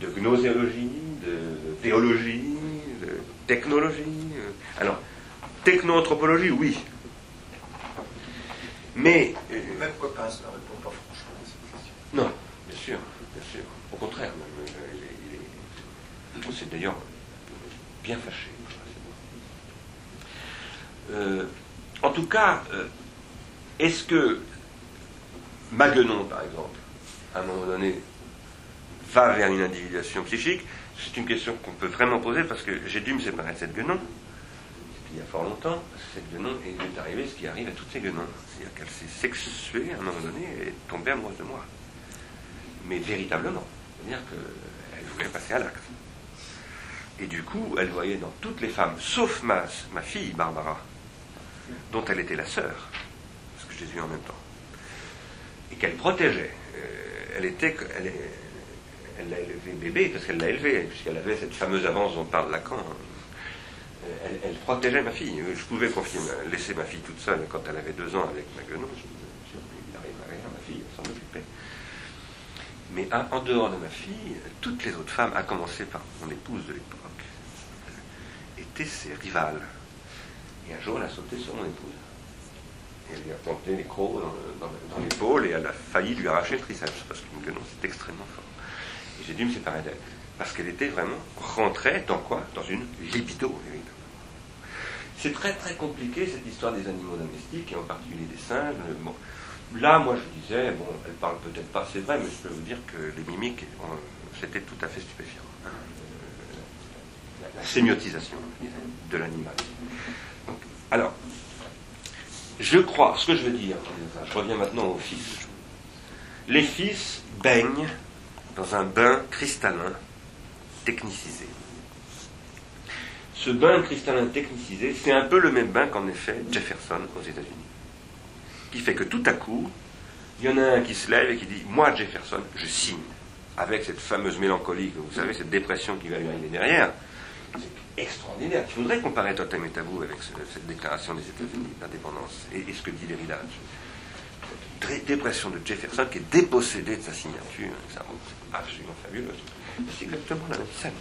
de gnoséologie, de théologie, de technologie. Alors, techno-anthropologie, oui. Mais, euh, Même Coppens ne répond pas franchement à cette question. non, bien sûr, bien sûr. Au contraire, même, euh, il est- d'ailleurs bien fâché. Euh, en tout cas, cas, euh, est-ce que Maguenon, par exemple, à un moment donné, va vers une individuation psychique? C'est une question qu'on peut vraiment poser parce que j'ai dû me séparer de cette Guenon il y a fort longtemps, cette Guenon est arrivé ce qui arrive à toutes ces Guenons. C'est-à-dire qu'elle s'est sexuée à un moment donné et est tombée amoureuse de moi. Mais véritablement. C'est-à-dire qu'elle voulait passer à l'acte. Et du coup, elle voyait dans toutes les femmes, sauf ma, fille, Barbara, dont elle était la sœur, je ai en même temps, et qu'elle protégeait. Euh, elle était, elle, elle l'a élevé bébé parce qu'elle l'a élevé, puisqu'elle avait cette fameuse avance dont parle Lacan. Euh, elle, elle, protégeait ma fille. Je pouvais confier, laisser ma fille toute seule quand elle avait deux ans avec ma guenon. Il n'arrive à rien, ma fille s'en occupait. Mais en dehors de ma fille, toutes les autres femmes, à commencer par mon épouse de l'époque, étaient ses rivales. Et un jour, elle a sauté sur mon épouse. Elle lui a planté les crocs dans, l'épaule et elle a failli lui arracher le triceps parce qu'une guenon, c'est extrêmement fort. Et j'ai dû me séparer d'elle. Parce qu'elle était vraiment rentrée dans quoi? Dans une libido, évidemment. C'est très très compliqué cette histoire des animaux domestiques, et en particulier des singes. Là, moi je disais, bon, elle parle peut-être pas, c'est vrai, mais je peux vous dire que les mimiques, c'était tout à fait stupéfiant. Hein. La, la sémiotisation de l'animal. Alors, je crois, ce que je veux dire, je reviens maintenant aux fils. Les fils baignent dans un bain cristallin technicisé. Ce bain cristallin technicisé, c'est un peu le même bain qu'en effet Jefferson aux États-Unis. Qui fait que tout à coup, il y en a un qui se lève et qui dit Moi, Jefferson, je signe. Avec cette fameuse mélancolie, vous savez, cette dépression qui va lui arriver derrière. Extraordinaire. Il faudrait comparer Totem et Tabou avec cette déclaration des États-Unis d'indépendance et, ce que dit Derrida. Dépression de Jefferson qui est dépossédé de sa signature, c'est absolument fabuleux. C'est exactement la même scène.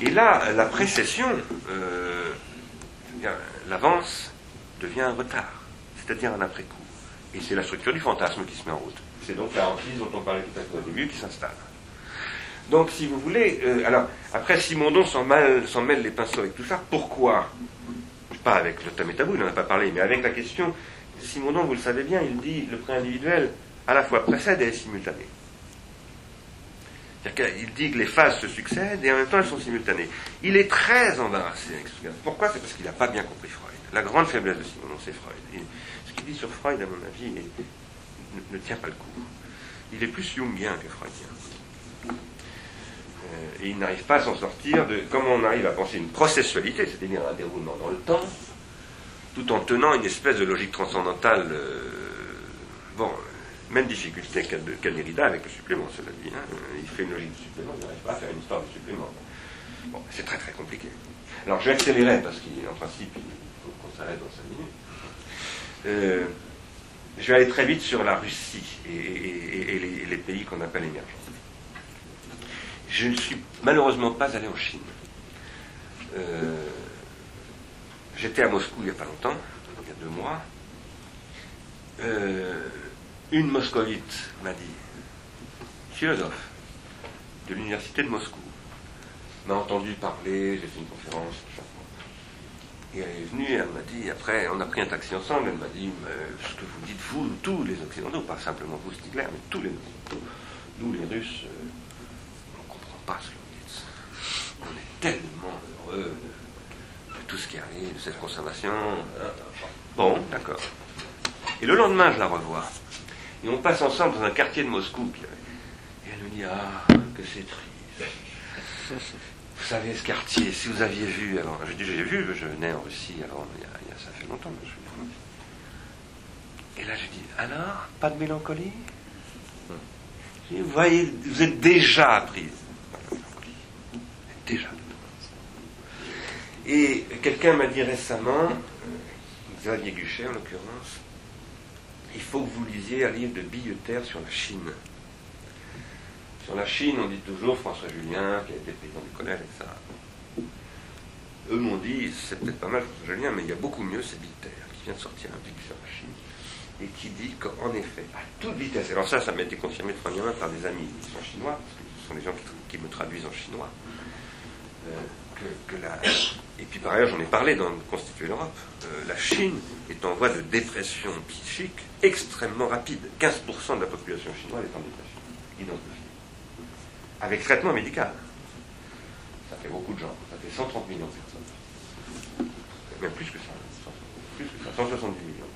Et là, la précession, euh, l'avance devient un retard, c'est-à-dire un après-coup. Et c'est la structure du fantasme qui se met en route. C'est donc la hantise dont on parlait tout à l'heure au début qui s'installe. Donc, si vous voulez, euh, alors, après, Simondon s'en mêle les pinceaux avec tout ça. Pourquoi? Pas avec le thème tabou, il n'en a pas parlé, mais avec la question, Simondon, vous le savez bien, il dit le pré individuel à la fois précède et est simultané. Il dit que les phases se succèdent et en même temps elles sont simultanées. Il est très embarrassé avec ce gars. Pourquoi? C'est parce qu'il n'a pas bien compris Freud. La grande faiblesse de Simondon, c'est Freud. Et ce qu'il dit sur Freud, à mon avis, ne, tient pas le coup. Il est plus jungien que freudien. Euh, et il n'arrive pas à s'en sortir de comment on arrive à penser une processualité, c'est-à-dire un déroulement dans le temps, tout en tenant une espèce de logique transcendantale. Euh, bon, même difficulté qu'à Derrida avec le supplément, cela dit. Hein. Il fait une logique de supplément, il n'arrive pas à faire une histoire de supplément. Bon, c'est très très compliqué. Alors je vais accélérer parce qu'en principe, il faut qu'on s'arrête dans 5 minutes. Euh, je vais aller très vite sur la Russie et, les, pays qu'on appelle émergents. Je ne suis malheureusement pas allé en Chine. Euh, j'étais à Moscou il n'y a pas longtemps, il y a deux mois. Euh, une moscovite m'a dit, philosophe de l'université de Moscou, m'a entendu parler, j'ai fait une conférence, Et elle est venue, elle m'a dit, après, on a pris un taxi ensemble, elle m'a dit, ce que vous dites, vous, tous les Occidentaux, pas simplement vous, Stigler, mais tous les Occidentaux, nous les Russes, euh, on est tellement heureux de, tout ce qui arrive, de cette conservation. Bon, d'accord. Et le lendemain, je la revois. Et on passe ensemble dans un quartier de Moscou. Et elle me dit Ah, que c'est triste. Vous savez, ce quartier, si vous aviez vu alors Je dis J'ai vu, je venais en Russie alors, il y a, ça fait longtemps. Et là, je dis Alors, pas de mélancolie? Vous voyez, vous êtes déjà prise Déjà. Et quelqu'un m'a dit récemment, Xavier Guchet en l'occurrence, il faut que vous lisiez un livre de Billeterre sur la Chine. Sur la Chine, on dit toujours François Julien, qui a été président du collège, etc. Eux m'ont dit, c'est peut-être pas mal François Julien, mais il y a beaucoup mieux, c'est Billeterre, qui vient de sortir un livre sur la Chine, et qui dit qu'en effet, à toute vitesse, alors ça, ça m'a été confirmé de première par des amis qui sont chinois, parce que ce sont des gens qui, me traduisent en chinois, que, que la... Et puis par ailleurs, j'en ai parlé dans Constituer l'Europe. Euh, la Chine est en voie de dépression psychique extrêmement rapide. 15% de la population chinoise est en dépression, identifiée. Avec traitement médical. Ça fait beaucoup de gens. Ça fait 130 millions de personnes. Même plus que ça. Plus que ça. 170 millions.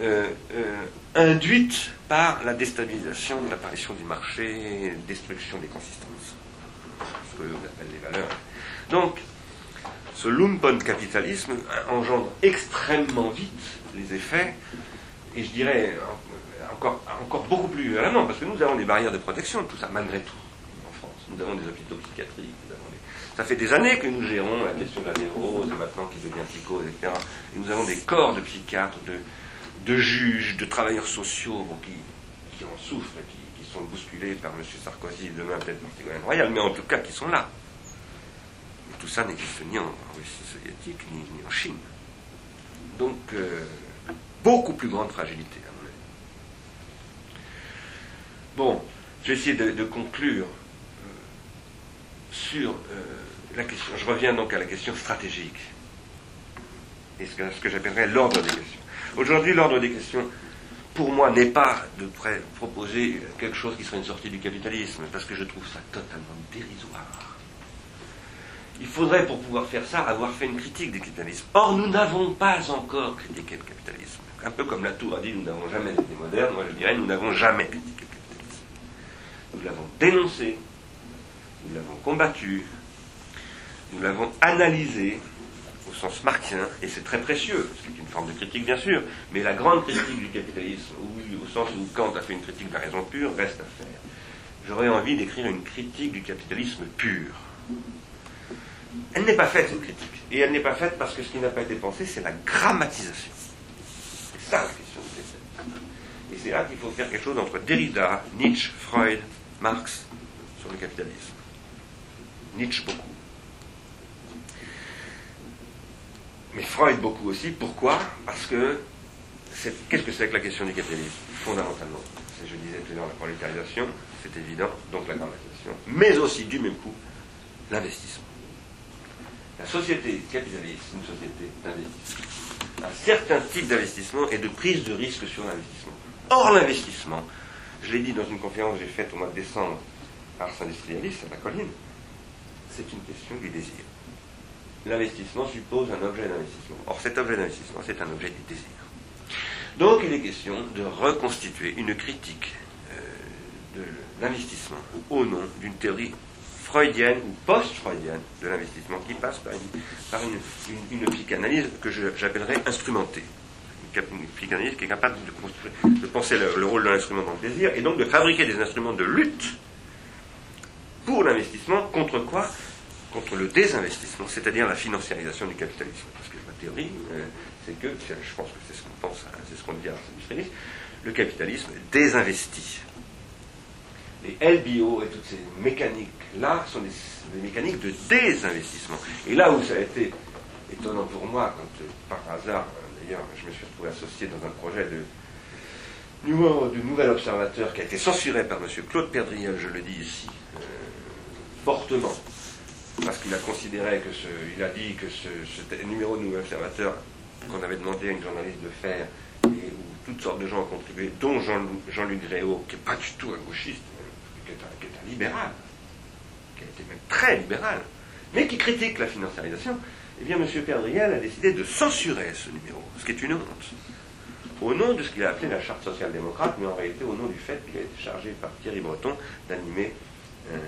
Euh, euh, induite par la déstabilisation, l'apparition du marché, destruction des consistances, ce que l'on appelle les valeurs. Donc, ce lumpen capitalisme engendre extrêmement vite les effets, et je dirais encore, beaucoup plus violemment, parce que nous avons des barrières de protection, tout ça, malgré tout, en France. Nous avons des hôpitaux psychiatriques, ça fait des années que nous gérons la question de la névrose, maintenant qui devient psychose, etc. Et nous avons des corps de psychiatres, de, juges, de travailleurs sociaux qui, en souffrent, qui, sont bousculés par M. Sarkozy, demain peut-être Ségolène Royal, mais en tout cas qui sont là. Mais tout ça n'existe ni en Russie soviétique, ni, en Chine. Donc, euh, beaucoup plus grande fragilité, à. Bon, je vais essayer de, de conclure euh, sur euh, la question. Je reviens donc à la question stratégique. Et ce que, ce que j'appellerais l'ordre des questions. Aujourd'hui, l'ordre des questions, pour moi, n'est pas de proposer quelque chose qui serait une sortie du capitalisme, parce que je trouve ça totalement dérisoire. Il faudrait, pour pouvoir faire ça, avoir fait une critique du capitalisme. Or, nous n'avons pas encore critiqué le capitalisme. Un peu comme la Tour a dit, nous n'avons jamais été modernes, moi je dirais, nous n'avons jamais critiqué le capitalisme. Nous l'avons dénoncé, nous l'avons combattu, nous l'avons analysé, sens marxien, et c'est très précieux, c'est une forme de critique bien sûr, mais la grande critique du capitalisme, oui, au sens où Kant a fait une critique de la raison pure, reste à faire. J'aurais envie d'écrire une critique du capitalisme pur. Elle n'est pas faite, cette critique. Et elle n'est pas faite parce que ce qui n'a pas été pensé, c'est la grammatisation. C'est ça la question capitalisme. Et c'est là qu'il faut faire quelque chose entre Derrida, Nietzsche, Freud, Marx sur le capitalisme. Nietzsche beaucoup. Mais Freud beaucoup aussi. Pourquoi? Parce que qu'est-ce que c'est que la question du capitalisme? Fondamentalement, c'est, je disais tout à l'heure, la prolétarisation, c'est évident, donc la grammatisation, mais aussi du même coup, l'investissement. La société capitaliste, une société d'investissement. Un certain type d'investissement et de prise de risque sur l'investissement. Or, l'investissement, je l'ai dit dans une conférence que j'ai faite au mois de décembre à Ars Industrialis, à la colline, c'est une question du désir l'investissement suppose un objet d'investissement. Or, cet objet d'investissement, c'est un objet du désir. Donc, il est question de reconstituer une critique euh, de l'investissement au nom d'une théorie freudienne ou post-freudienne de l'investissement qui passe par une, psychanalyse que j'appellerais instrumentée. Une psychanalyse qui est capable de, de penser le, rôle de l'instrument dans le désir et donc de fabriquer des instruments de lutte pour l'investissement contre quoi contre le désinvestissement, c'est-à-dire la financiarisation du capitalisme. Parce que ma théorie, euh, c'est que, je pense que c'est ce qu'on pense, hein, c'est ce qu'on dit à l'industrialiste, le capitalisme désinvestit. Les LBO et toutes ces mécaniques-là sont des, mécaniques de désinvestissement. Et là où ça a été étonnant pour moi, quand euh, par hasard, euh, d'ailleurs, je me suis retrouvé associé dans un projet du, nouvel observateur qui a été censuré par M. Claude Perdriel, je le dis ici, fortement, parce qu'il a considéré que ce, il a dit que ce, numéro de Nouvel Observateur qu'on avait demandé à une journaliste de faire, et où toutes sortes de gens ont contribué, dont Jean-Luc Gréau, qui n'est pas du tout un gauchiste, qui est un, qui est un, libéral, qui a été même très libéral, mais qui critique la financiarisation, eh bien M. Perdriel a décidé de censurer ce numéro, ce qui est une honte, au nom de ce qu'il a appelé la charte social-démocrate, mais en réalité au nom du fait qu'il a été chargé par Thierry Breton d'animer euh,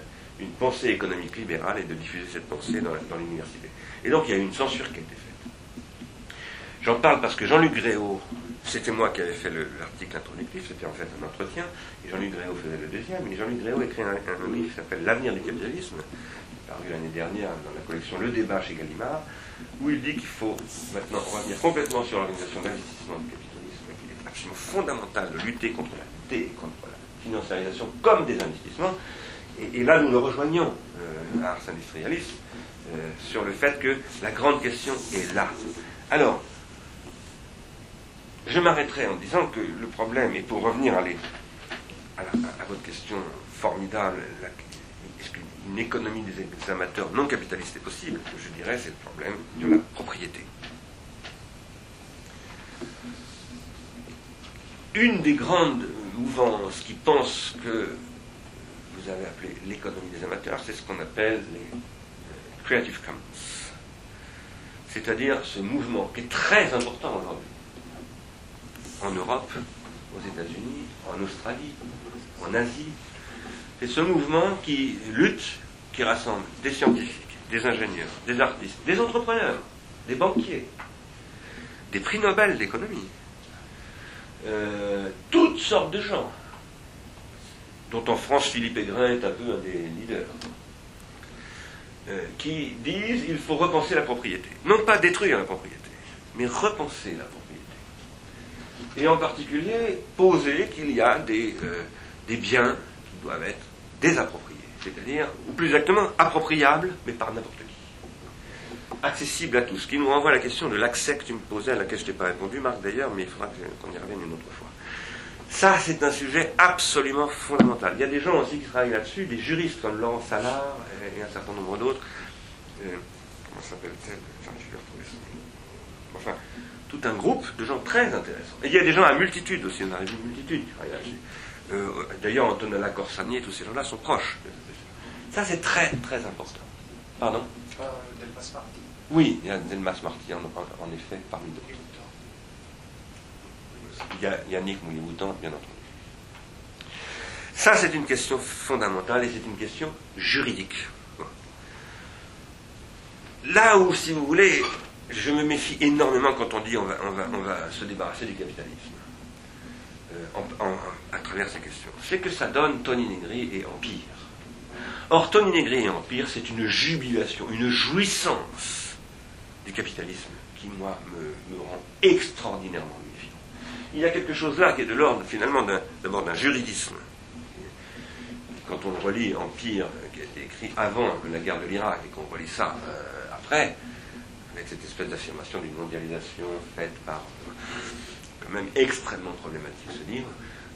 une pensée économique libérale et de diffuser cette pensée dans, l'université. Et donc il y a eu une censure qui a été faite. J'en parle parce que Jean-Luc Gréau, c'était moi qui avais fait l'article introductif, c'était en fait un entretien, et Jean-Luc Gréau faisait le deuxième, et Jean-Luc Gréau écrit un, livre qui s'appelle L'avenir du capitalisme, paru l'année dernière dans la collection Le débat chez Gallimard, où il dit qu'il faut maintenant revenir complètement sur l'organisation d'investissement du capitalisme, qu'il est absolument fondamental de lutter contre la dé, contre la financiarisation comme des investissements, et, là, nous le rejoignons euh, Ars Industrialis euh, sur le fait que la grande question est là. Alors, je m'arrêterai en disant que le problème, et pour revenir à, à, votre question formidable, est-ce qu'il une économie des amateurs non capitalistes est possible, je dirais c'est le problème de la propriété. Une des grandes mouvances qui pensent que vous avez appelé l'économie des amateurs, c'est ce qu'on appelle les Creative Commons. C'est-à-dire ce mouvement qui est très important aujourd'hui. En Europe, aux États-Unis, en Australie, en Asie. C'est ce mouvement qui lutte, qui rassemble des scientifiques, des ingénieurs, des artistes, des entrepreneurs, des banquiers, des prix Nobel d'économie, euh, toutes sortes de gens, dont en France Philippe Aigrin est un peu un des leaders, euh, qui disent il faut repenser la propriété. Non pas détruire la propriété, mais repenser la propriété. Et en particulier, poser qu'il y a des, euh, des biens qui doivent être désappropriés, c'est-à-dire, ou plus exactement, appropriables, mais par n'importe qui. Accessible à tous. Ce qui nous renvoie à la question de l'accès que tu me posais, à laquelle je t'ai pas répondu, Marc d'ailleurs, mais il faudra qu'on y revienne une autre fois. Ça, c'est un sujet absolument fondamental. Il y a des gens aussi qui travaillent là-dessus, des juristes comme Laurent Salard et un certain nombre d'autres. Euh, comment s'appelle-t-elle? Enfin, tout un groupe de gens très intéressants. Et il y a des gens à multitude aussi, on a une multitude qui travaillent là-dessus. Euh, D'ailleurs, Antonella Corsani et tous ces gens-là sont proches. Ça, c'est très, très important. Pardon? Euh, Delmas Marty? Oui, il y a Delmas Marty, en, en effet, parmi d'autres. Yannick Moulier-Moutan, bien entendu. Ça, c'est une question fondamentale et c'est une question juridique. Là où, si vous voulez, je me méfie énormément quand on dit on va, on va, on va se débarrasser du capitalisme euh, à travers ces questions, c'est que ça donne Tony Negri et Empire. Or, Tony Negri et Empire, c'est une jubilation, une jouissance du capitalisme qui, moi, me, me rend extraordinairement. Il y a quelque chose là qui est de l'ordre, finalement, d'abord d'un juridisme. Quand on relit Empire, qui a été écrit avant la guerre de l'Irak, et qu'on relit ça euh, après, avec cette espèce d'affirmation d'une mondialisation faite par, quand même extrêmement problématique ce livre,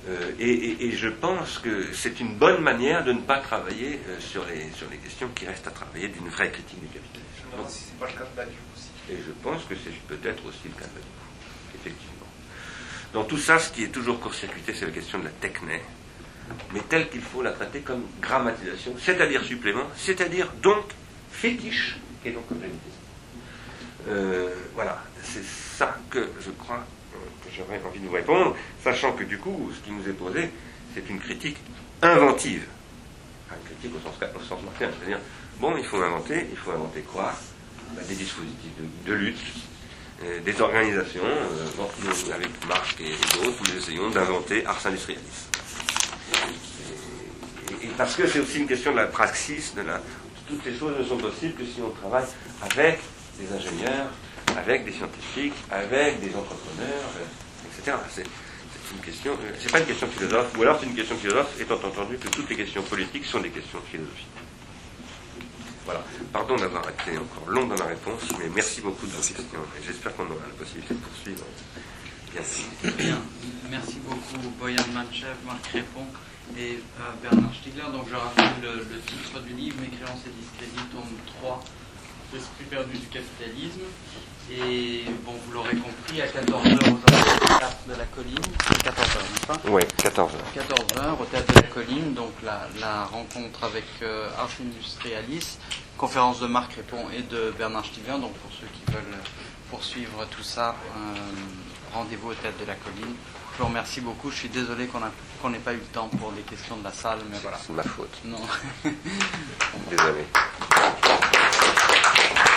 euh, et, et, et, je pense que c'est une bonne manière de ne pas travailler euh, sur, les, sur les questions qui restent à travailler d'une vraie critique du capitalisme. Je me demande si c'est pas le cas de Badiou aussi. Et je pense que c'est peut-être aussi le cas de Badiou, effectivement. Dans tout ça, ce qui est toujours court-circuité, c'est la question de la techné, mais telle qu'il faut la traiter comme grammatisation, c'est-à-dire supplément, c'est-à-dire donc fétiche, et donc comme euh, voilà, c'est ça que je crois que j'aurais envie de vous répondre, sachant que du coup, ce qui nous est posé, c'est une critique inventive. Enfin, une critique au sens, au sens c'est-à-dire, bon, il faut inventer, il faut inventer quoi? Ben, Des dispositifs de, lutte, euh, des organisations. Euh, nous, avec Marc et, d'autres, nous essayons d'inventer Ars Industrialis. Et, parce que c'est aussi une question de la praxis, de la, toutes ces choses ne sont possibles que si on travaille avec des ingénieurs, avec des scientifiques, avec des entrepreneurs, etc. C'est une question, euh, c'est pas une question philosophe, ou alors c'est une question philosophe, étant entendu que toutes les questions politiques sont des questions philosophiques. Voilà. Pardon d'avoir été encore long dans ma réponse, mais merci beaucoup de vos questions. J'espère qu'on aura la possibilité de poursuivre. Merci. Merci beaucoup, Boyan Manchev, Marc Répond et euh, Bernard Stiegler. Donc je rappelle le, le titre du livre, Mes créances et discrédits, tome 3, L'esprit perdu du capitalisme. Et bon, vous l'aurez compris, à 14h aujourd'hui, au théâtre de la colline. 14h, n'est-ce pas Oui, 14h. 14h, au théâtre de la colline, donc la, la rencontre avec euh, Ars Industrialis, conférence de Marc Répond et de Bernard Stiegler. Donc pour ceux qui veulent poursuivre tout ça, euh, rendez-vous au théâtre de la colline. Je vous remercie beaucoup. Je suis désolé qu'on n'ait pas eu le temps pour les questions de la salle, mais voilà. C'est ma faute. Non. Désolé.